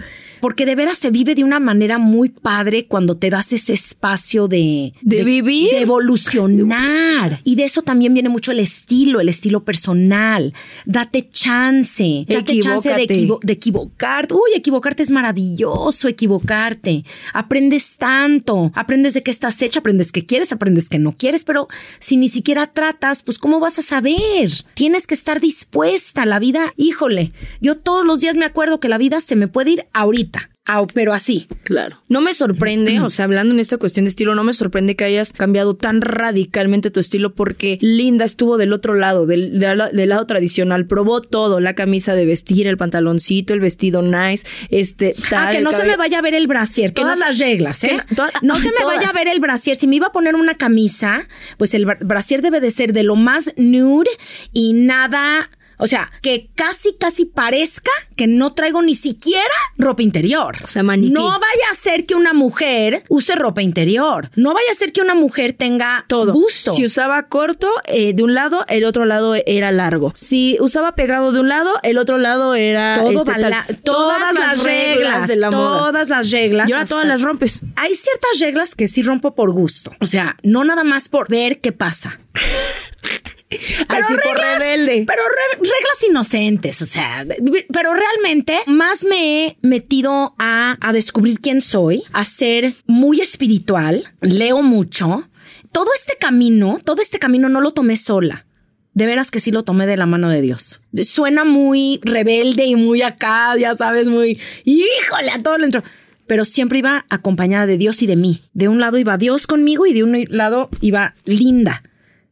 Porque de veras se vive de una manera muy padre cuando te das ese espacio de... De vivir. De evolucionar. Y de eso también viene mucho el estilo, el estilo personal. Date chance. Date chance de, equivo- de equivocarte. Uy, equivocarte es maravilloso, equivocarte. Aprendes tanto. Aprendes de qué estás hecha, aprendes que quieres, aprendes que no quieres, pero si ni siquiera tratas, pues ¿cómo vas a saber? Tienes que estar dispuesta. La vida, híjole, yo todos los días me acuerdo que la vida se me puede ir ahorita. Au, pero así. Claro. No me sorprende, <clears throat> o sea, hablando en esta cuestión de estilo, no me sorprende que hayas cambiado tan radicalmente tu estilo porque Linda estuvo del otro lado, del, lado tradicional, probó todo, la camisa de vestir, el pantaloncito, el vestido nice, este, tal. Ah, que no se me vaya a ver el brasier, Que todas no las reglas, ¿eh? no- toda- no ay, se me todas. vaya a ver el brasier. Si me iba a poner una camisa, pues el bra- brasier debe de ser de lo más nude y nada, o sea, que casi, casi parezca que no traigo ni siquiera ropa interior. O sea, maniquí. No vaya a ser que una mujer use ropa interior. No vaya a ser que una mujer tenga todo. busto. Si usaba corto eh, de un lado, el otro lado era largo. Si usaba pegado de un lado, el otro lado era todo este, bala- tal. todas, las reglas, de la moda. todas las reglas. Y ahora todas las rompes. Hay ciertas reglas que sí rompo por gusto. O sea, no nada más por ver qué pasa. <laughs> <laughs> Así por rebelde. Pero re- reglas inocentes, o sea, pero realmente más me he metido a, a descubrir quién soy, a ser muy espiritual, leo mucho. Todo este camino, todo este camino no lo tomé sola. De veras que sí lo tomé de la mano de Dios. Suena muy rebelde y muy acá, ya sabes, muy, híjole, a todo lo entro. Pero siempre iba acompañada de Dios y de mí. De un lado iba Dios conmigo y de un lado iba Linda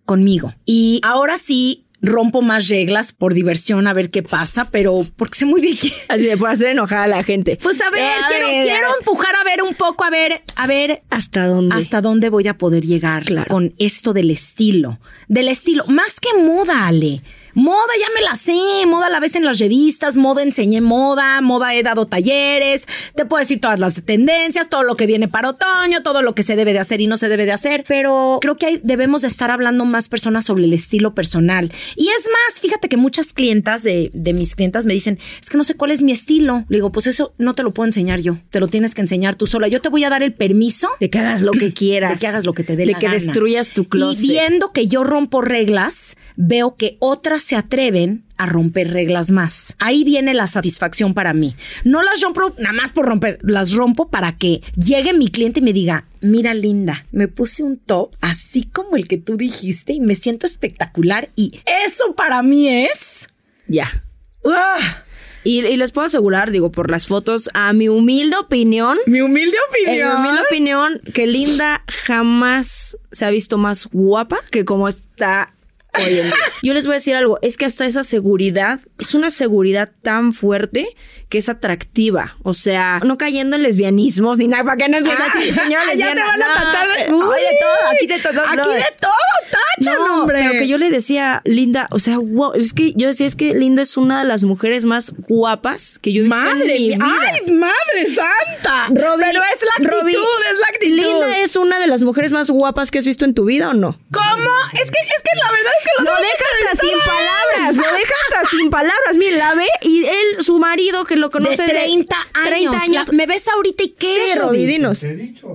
conmigo. Y ahora sí rompo más reglas por diversión a ver qué pasa, pero porque sé muy bien que... <laughs> Así de por hacer enojar a la gente. Pues a ver, A quiero, ver, quiero empujar a ver un poco, a ver, a ver ¿Hasta dónde? hasta dónde voy a poder llegar Claro. con esto del estilo. Del estilo, más que moda, Ale. Moda ya me la sé, moda la ves en las revistas, moda enseñé moda, moda he dado talleres, te puedo decir todas las tendencias, todo lo que viene para otoño, todo lo que se debe de hacer y no se debe de hacer, pero creo que hay- debemos de estar hablando más personas sobre el estilo personal. Y es más, fíjate que muchas clientas de, de mis clientas me dicen, es que no sé cuál es mi estilo. Le digo, pues eso no te lo puedo enseñar yo, te lo tienes que enseñar tú sola. Yo te voy a dar el permiso De que hagas lo que quieras. <clears throat> de que hagas lo que te dé De la que gana. destruyas tu closet. Y viendo que yo rompo reglas, veo que otras se atreven a romper reglas más. Ahí viene la satisfacción para mí. No las rompo nada más por romper, las rompo para que llegue mi cliente y me diga, mira linda, me puse un top así como el que tú dijiste y me siento espectacular y eso para mí es... Ya. ¡ah! Y, y les puedo asegurar, digo, por las fotos, a mi humilde opinión, Mi humilde en mi humilde opinión, que Linda jamás se ha visto más guapa que como está hoy. Yo les voy a decir algo, es que hasta esa seguridad, es una seguridad tan fuerte que es atractiva. O sea, no cayendo en lesbianismos ni nada, para que no empieces así, señora <laughs> Ah, ya lesbiana. te van a No, tachar de... eh, Oye, todo, aquí de todo. Aquí de todo, tachan, No, hombre. pero que yo le decía, Linda, o sea, wow, es que yo decía, es que Linda es una de las mujeres más guapas que yo he visto Madre en mi vida. ¡Ay, madre santa! Robbie, Pero es la actitud, Robbie, es la actitud. ¿Linda es una de las mujeres más guapas que has visto en tu vida o no? ¿Cómo? Es que, es que la verdad es que Lo tengo que deja hasta sin palabras, lo deja hasta sin palabras. Mira, la ve y él, su marido que lo conoce de 30 años. 30 años. La- me ves ahorita y qué Sí, Robbie? dinos. Te he dicho,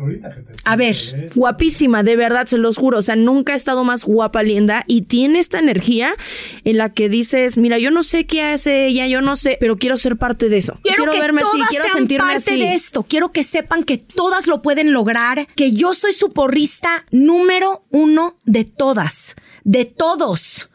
ahorita- A ver. Guapísima, de verdad, se los juro. O sea, nunca ha estado más guapa, linda. Y tiene esta energía en la que dices, mira, yo no sé qué hace ella, yo no sé, pero quiero ser parte de eso. Quiero, verme así, quiero sentirme parte de esto. Quiero que sepan que todas lo pueden lograr, que yo soy su porrista número uno de todas, de todos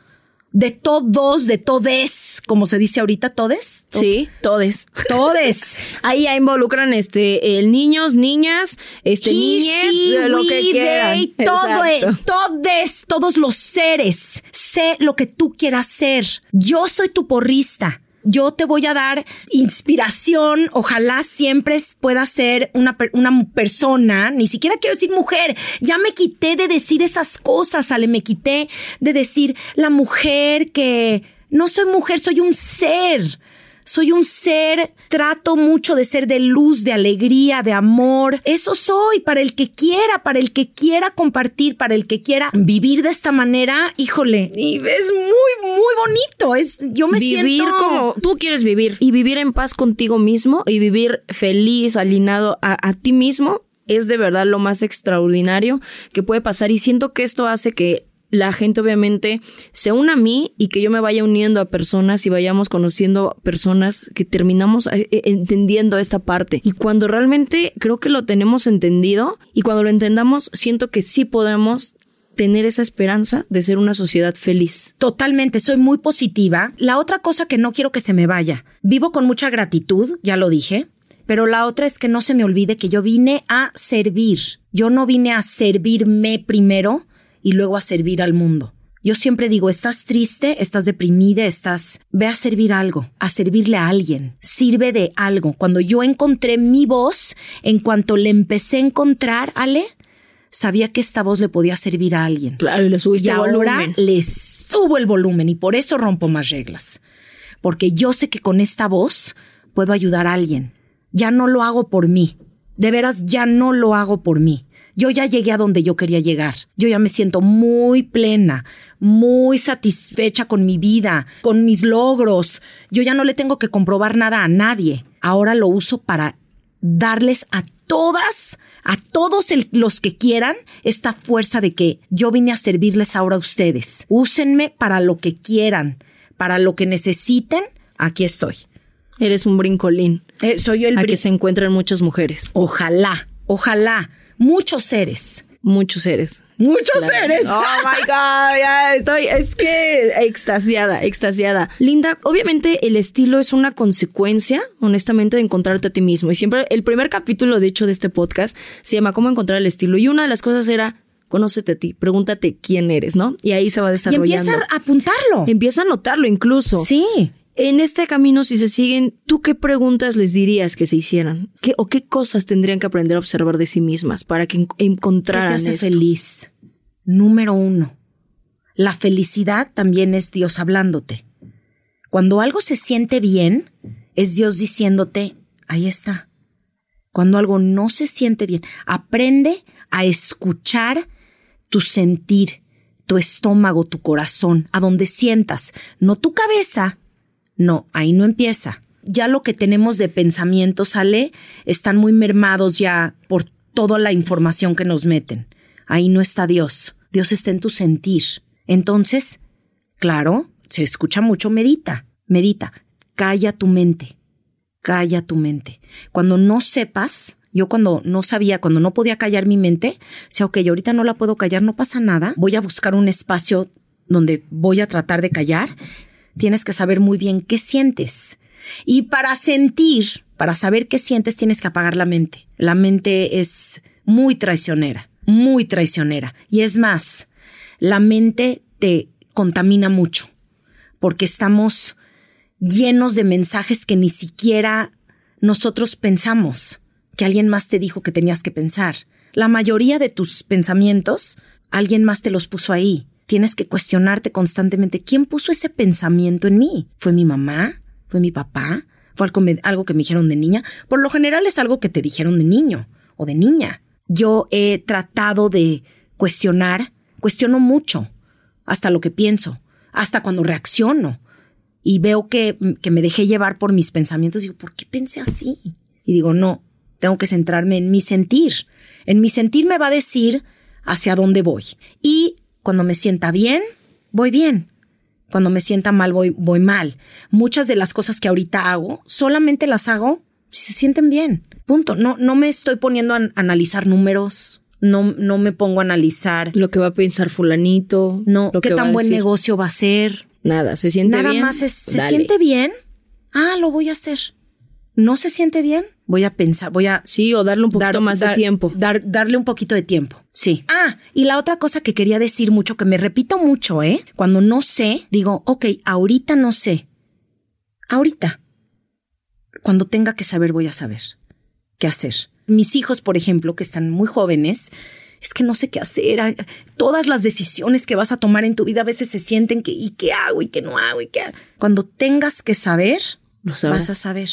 de todos, de todes, como se dice ahorita, todes. Sí, todes. Todes. <laughs> Ahí ya involucran este el niños, niñas, este niñes, lo que quieran. Todo, e, todes, todos los seres. Sé lo que tú quieras ser. Yo soy tu porrista yo te voy a dar inspiración. Ojalá siempre pueda ser una, una persona, ni siquiera quiero decir mujer. Ya me quité de decir esas cosas, Ale, me quité de decir la mujer que no soy mujer, soy un ser. Soy un ser, trato mucho de ser de luz, de alegría, de amor. Eso soy para el que quiera, para el que quiera compartir, para el que quiera vivir de esta manera. Híjole, y es muy, muy bonito. Es, yo me vivir como tú quieres vivir y vivir en paz contigo mismo y vivir feliz, alineado a, a ti mismo es de verdad lo más extraordinario que puede pasar y siento que esto hace que la gente obviamente se una a mí y que yo me vaya uniendo a personas y vayamos conociendo personas que terminamos eh, eh, entendiendo esta parte. Y cuando realmente creo que lo tenemos entendido y cuando lo entendamos, siento que sí podemos tener esa esperanza de ser una sociedad feliz. Totalmente, soy muy positiva. La otra cosa que no quiero que se me vaya, vivo con mucha gratitud, ya lo dije, pero la otra es que no se me olvide que yo vine a servir. Yo no vine a servirme primero, y luego a servir al mundo. Yo siempre digo, estás triste, estás deprimida, estás... Ve a servir algo, a servirle a alguien. Sirve de algo. Cuando yo encontré mi voz, en cuanto le empecé a encontrar, Ale, sabía que esta voz le podía servir a alguien. Claro, y le subiste y ahora le subo el volumen y por eso rompo más reglas. Porque yo sé que con esta voz puedo ayudar a alguien. Ya no lo hago por mí. De veras, ya no lo hago por mí. Yo ya llegué a donde yo quería llegar. Yo ya me siento muy plena, muy satisfecha con mi vida, con mis logros. Yo ya no le tengo que comprobar nada a nadie. Ahora lo uso para darles a todas, a todos los que quieran, esta fuerza de que yo vine a servirles ahora a ustedes. Úsenme para lo que quieran, para lo que necesiten. Aquí estoy. Eres un brincolín. Eh, soy el a que se encuentran muchas mujeres. Ojalá, ojalá muchos seres. Muchos seres. Muchos seres. Oh my God, ya estoy, es que extasiada, extasiada. Linda, obviamente el estilo es una consecuencia, honestamente, de encontrarte a ti mismo. Y siempre, el primer capítulo, de hecho, de este podcast se llama Cómo encontrar el estilo. Y una de las cosas era conócete a ti, pregúntate quién eres, ¿no? Y ahí se va desarrollando. Y empieza a apuntarlo. Empieza a notarlo incluso. Sí. En este camino, si se siguen, ¿tú qué preguntas les dirías que se hicieran? ¿Qué, ¿O qué cosas tendrían que aprender a observar de sí mismas para que encontraran ¿Qué te hace feliz? Número uno. La felicidad también es Dios hablándote. Cuando algo se siente bien, es Dios diciéndote, ahí está. Cuando algo no se siente bien, aprende a escuchar tu sentir, tu estómago, tu corazón, a donde sientas, no tu cabeza, no, ahí no empieza. Ya lo que tenemos de pensamiento sale, están muy mermados ya por toda la información que nos meten. Ahí no está Dios. Dios está en tu sentir. Entonces, claro, se escucha mucho, medita, medita, calla tu mente, calla tu mente. Cuando no sepas, yo cuando no sabía, cuando no podía callar mi mente, sea, ok, ahorita no la puedo callar, no pasa nada, voy a buscar un espacio donde voy a tratar de callar tienes que saber muy bien qué sientes. Y para sentir, para saber qué sientes, tienes que apagar la mente. La mente es muy traicionera, muy traicionera. Y es más, la mente te contamina mucho, porque estamos llenos de mensajes que ni siquiera nosotros pensamos, que alguien más te dijo que tenías que pensar. La mayoría de tus pensamientos, alguien más te los puso ahí tienes que cuestionarte constantemente, ¿quién puso ese pensamiento en mí? ¿Fue mi mamá? ¿Fue mi papá? ¿Fue algo, que me dijeron de niña? Por lo general es algo que te dijeron de niño o de niña. Yo he tratado de cuestionar, cuestiono mucho, hasta lo que pienso, hasta cuando reacciono y veo que, que me dejé llevar por mis pensamientos, digo, ¿por qué pensé así? Y digo, no, tengo que centrarme en mi sentir, En mi sentir me va a decir hacia dónde voy. Y cuando me sienta bien, voy bien. Cuando me sienta mal, voy, voy mal. Muchas de las cosas que ahorita hago, solamente las hago si se sienten bien. Punto. No, no me estoy poniendo a analizar números. No, no me pongo a analizar. Lo que va a pensar fulanito. No, lo qué que tan buen decir. negocio va a ser. Nada, se siente Nada bien. más es, ¿se Dale. siente bien? Ah, lo voy a hacer. ¿No se siente bien? Voy a pensar, voy a Sí, o darle un poquito dar- más dar- de tiempo. dar- darle un poquito de tiempo. Sí. Ah, y la otra cosa que quería decir mucho, que me repito mucho, ¿eh? Cuando no sé, digo, ok, ahorita no sé. Ahorita. Cuando tenga que saber, voy a saber qué hacer. Mis hijos, por ejemplo, que están muy jóvenes, es que no sé qué hacer. Todas las decisiones que vas a tomar en tu vida a veces se sienten que, ¿y qué hago? ¿Y qué no hago? ¿Y qué hago? Cuando tengas que saber, Lo vas a saber.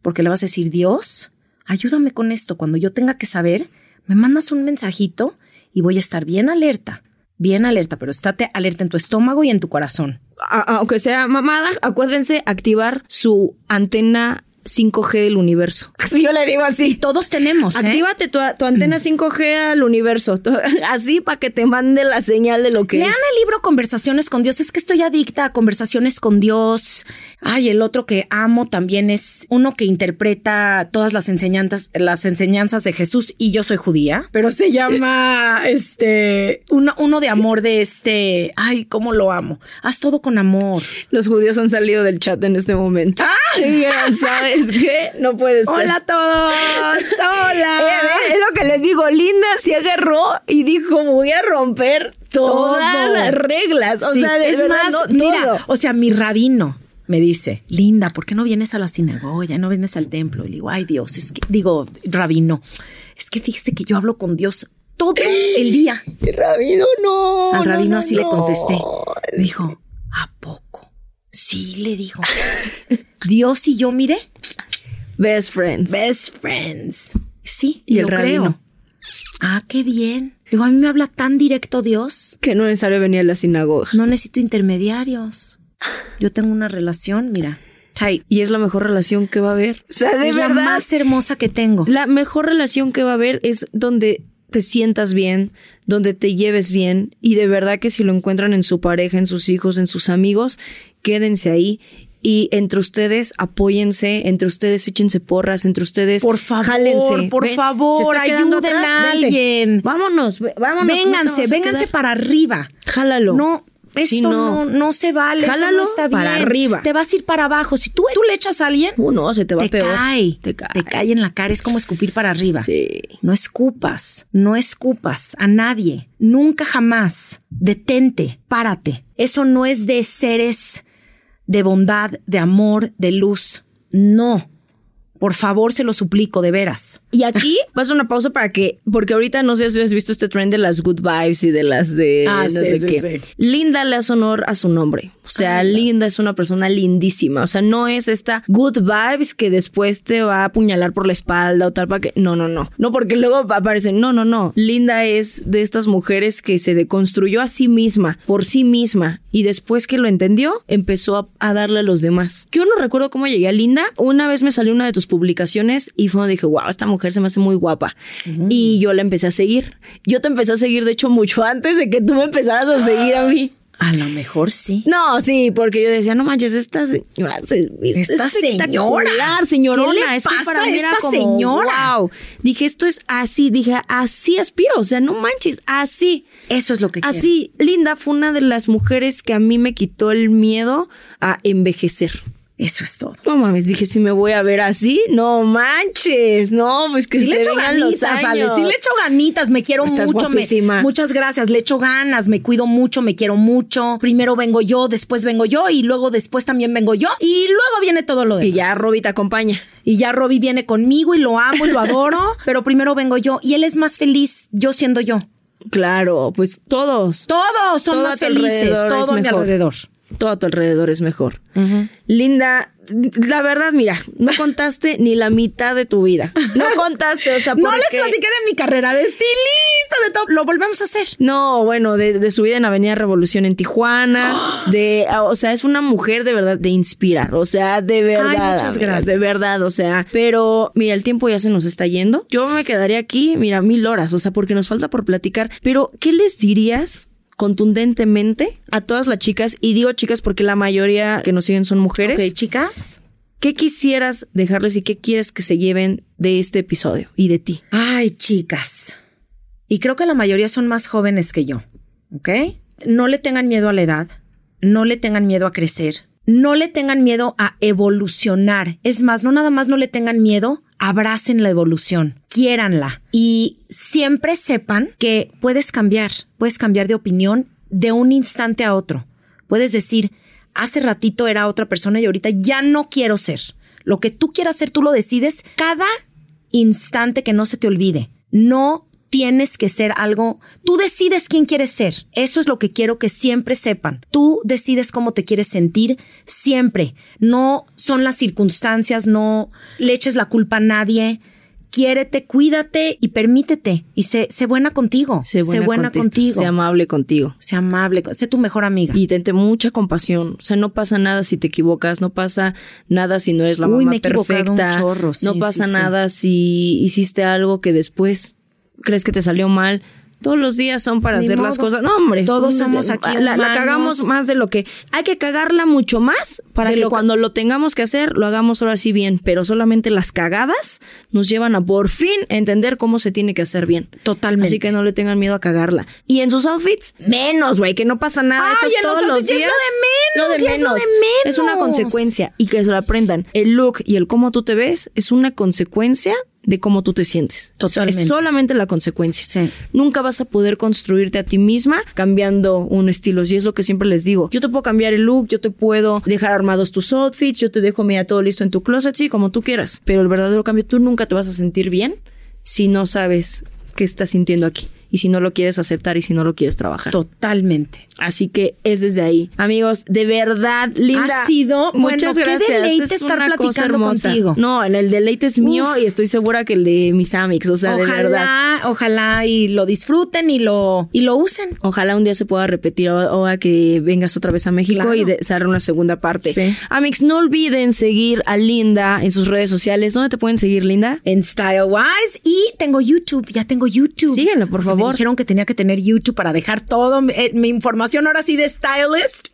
Porque le vas a decir, Dios, ayúdame con esto. Cuando yo tenga que saber, me mandas un mensajito y voy a estar bien alerta. Bien alerta, pero estate alerta en tu estómago y en tu corazón. Aunque sea mamada, acuérdense activar su antena 5G del universo. <laughs> Así yo le digo así. Todos tenemos, ¿eh? Actívate tu, tu antena 5G al universo. <laughs> Así para que te mande la señal de lo que Lean es. el libro Conversaciones con Dios. Es que estoy adicta a Conversaciones con Dios. Ay, el otro que amo también es uno que interpreta todas las enseñanzas, las enseñanzas de Jesús y yo soy judía, pero se llama este uno, uno de amor de este. Ay, cómo lo amo. Haz todo con amor. Los judíos han salido del chat en este momento. Y dijeron, ¿sabes qué? No puede ser. Hola a todos. Hola. <laughs> eh, es lo que les digo, Linda se agarró y dijo, voy a romper todas Todo. las reglas. O Sí, sea, es verdad, más, no, mira, todo. o sea, mi rabino me dice, Linda, ¿por qué no vienes a la sinagoga? ¿Ya no vienes al templo? Y le digo, ay Dios, es que, digo, rabino, es que fíjese que yo hablo con Dios todo el día. El rabino no. Al no, rabino no, así le contesté. Dijo, ¿a poco? Sí, le dijo. Dios y yo, mire, Best friends. best friends. Sí, Y el rabino. Ah, qué bien. Digo, a mí me habla tan directo Dios. Que no es necesario venir a la sinagoga. No necesito intermediarios. Yo tengo una relación, mira, tight. Y es la mejor relación que va a haber. O sea, de es la verdad. más hermosa que tengo. La mejor relación que va a haber es donde te sientas bien, donde te lleves bien y de verdad que si lo encuentran en su pareja, en sus hijos, en sus amigos, quédense ahí y entre ustedes apóyense, entre ustedes échense porras, entre ustedes Por favor, jálense. por Ven, favor, ayuden a alguien. Vámonos, vámonos. ¿cómo te vénganse, vénganse para arriba. Jálalo. No, esto no. No, se vale. Jálalo no está para bien. arriba. Te vas a ir para abajo. Si tú, tú le echas a alguien, Uh, no, se te va te peor. cae. Te cae. Te cae en la cara. Es como escupir para arriba. Sí. No escupas, no escupas a nadie, nunca jamás. Detente, párate. Eso no es de seres de bondad, de amor, de luz. No. Por favor, se lo suplico, de veras. Y aquí <laughs> vas a una pausa para que, porque ahorita no sé si has visto este trend de las good vibes y de las de Ah, no sí, sé sí, qué. sí. Linda le hace honor a su nombre. O sea, Ay, Linda es una persona lindísima. O sea, no es esta good vibes que después te va a apuñalar por la espalda o tal para que. No, no, no. No, porque luego aparecen. No, no, no. Linda es de estas mujeres que se deconstruyó a sí misma, por sí misma. Y después que lo entendió, empezó a, a darle a los demás. Yo no recuerdo cómo llegué a Linda. Una vez me salió una de tus publicaciones y fue donde dije, wow, esta mujer se me hace muy guapa. Y yo la empecé a seguir. Yo te empecé a seguir, de hecho, mucho antes de que tú me empezaras a seguir a mí. A lo mejor sí. No, sí, porque yo decía, no manches, esta señora se viste Esta señora. señorona. ¿Qué le es que para a mí era esta como, señora? wow. Dije, esto es así, dije, así aspiro, o sea, no manches, así. Eso es lo que quiero. Así, Linda fue una de las mujeres que a mí me quitó el miedo a envejecer. Eso es todo. No mames, dije, si me voy a ver así, no manches, no, pues que Sí se le echo ganitas, Ale, sí le echo ganitas, me quiero Estás mucho. me- muchas gracias, le echo ganas, me cuido mucho, me quiero mucho. Primero vengo yo, después vengo yo y luego después también vengo yo y luego viene todo lo demás. Y ya Robbie te acompaña. Y ya Robbie viene conmigo y lo amo y lo <laughs> adoro, pero primero vengo yo y él es más feliz yo siendo yo. Claro, pues todos. Todos son Todo más felices, todo a mi alrededor. Todo a tu alrededor es mejor. Linda, la verdad, mira, no contaste ni la mitad de tu vida. No contaste, o sea, <laughs> No les platiqué de mi carrera de estilista, de todo. Lo volvemos a hacer. No, bueno, de, de su vida en Avenida Revolución en Tijuana, <gasps> de, ah, o sea, es una mujer de verdad de inspirar, o sea, de verdad, muchas gracias. de verdad, o sea, pero mira, el tiempo ya se nos está yendo. Yo me quedaría aquí, mira, mil horas, o sea, porque nos falta por platicar, pero ¿qué les dirías? Contundentemente a todas las chicas y digo chicas porque la mayoría que nos siguen son mujeres. Ok, chicas. ¿Qué quisieras dejarles y qué quieres que se lleven de este episodio y de ti? Ay, chicas. Y creo que la mayoría son más jóvenes que yo. ¿Ok? No le tengan miedo a la edad. No le tengan miedo a crecer. No le tengan miedo a evolucionar. Es más, no nada más no le tengan miedo, abracen la evolución, quiéranla y siempre sepan que puedes cambiar, puedes cambiar de opinión de un instante a otro. Puedes decir, hace ratito era otra persona y ahorita ya no quiero ser. Lo que tú quieras ser, tú lo decides cada instante que no se te olvide. No tienes que ser algo, tú decides quién quieres ser. Eso es lo que quiero que siempre sepan. Tú decides cómo te quieres sentir siempre. No son las circunstancias, no le eches la culpa a nadie. Quiérete, cuídate y permítete. Y sé, sé buena contigo. Sé buena, contigo. contigo. Sé amable contigo. Sé amable. Sé tu mejor amiga. Y tente mucha compasión. O sea, no pasa nada si te equivocas, no pasa nada si no eres la Uy, mamá me equivocado un perfecta. chorro, sí, no pasa sí, sí. nada si hiciste algo que después crees que te salió mal. Todos los días son para Ni hacer las modo. cosas. No, hombre. Todos somos aquí La, la cagamos más de lo que. Hay que cagarla mucho más para De que lo que- cuando lo tengamos que hacer, lo hagamos ahora sí bien. Pero solamente las cagadas nos llevan a por fin entender cómo se tiene que hacer bien. Totalmente. Así que no le tengan miedo a cagarla. Y en sus outfits, menos, güey, que no pasa nada. Ay, Eso es los todos los ya es días. lo de menos, ya es lo de Es una menos. consecuencia y que se lo aprendan. El look y el cómo tú te ves es una consecuencia de cómo tú te sientes. Totalmente. Es solamente la consecuencia. Sí. Nunca vas a poder construirte a ti misma cambiando un estilo. Y es lo que siempre les digo. Yo te puedo cambiar el look, yo te puedo dejar armados tus outfits, yo te dejo mira todo listo en tu closet, sí, como tú quieras. Pero el verdadero cambio, tú nunca te vas a sentir bien si no sabes qué estás sintiendo aquí. Y si no lo quieres aceptar y si no lo quieres trabajar. Totalmente. Así que es desde ahí. Amigos, de verdad, linda. Ha sido- muchas bueno, qué gracias. deleite Es estar una cosa platicando hermosa. contigo. No, el deleite es mío Uf. y estoy segura que el de mis amics, o sea, de verdad. Ojalá, ojalá y lo disfruten y lo, y lo usen. Ojalá un día se pueda repetir o, a que vengas otra vez a México Claro. y de, se haga una segunda parte. Sí. Amix, no olviden seguir a Linda en sus redes sociales. ¿Dónde te pueden seguir, Linda? En Stylewise y tengo YouTube, ya tengo YouTube. Síguenlo, por favor. Me dijeron que tenía que tener YouTube para dejar todo eh, mi información ahora sí de stylist.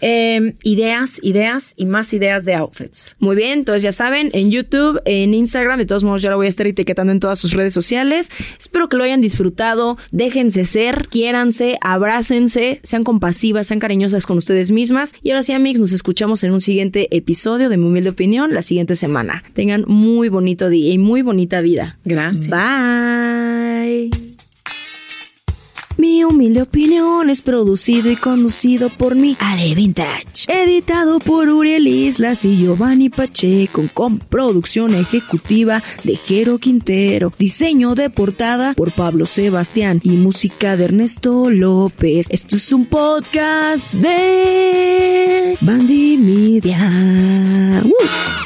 Eh, ideas, ideas y más ideas de outfits. Muy bien, entonces ya saben, en YouTube, en Instagram, de todos modos yo la voy a estar etiquetando en todas sus redes sociales. Espero que lo hayan disfrutado, déjense ser, quiéranse, abrácense, sean compasivas, sean cariñosas con ustedes mismas. Y ahora sí, amigos, nos escuchamos en un siguiente episodio de Mi Humilde Opinión la siguiente semana. Tengan muy bonito día y muy bonita vida. Gracias. Bye. Mi humilde opinión es producido y conducido por mi Ale Vintage. Editado por Uriel Islas y Giovanni Pacheco con producción ejecutiva de Jero Quintero. Diseño de portada por Pablo Sebastián y música de Ernesto López. Esto es un podcast de Bandy Media. ¡Uh!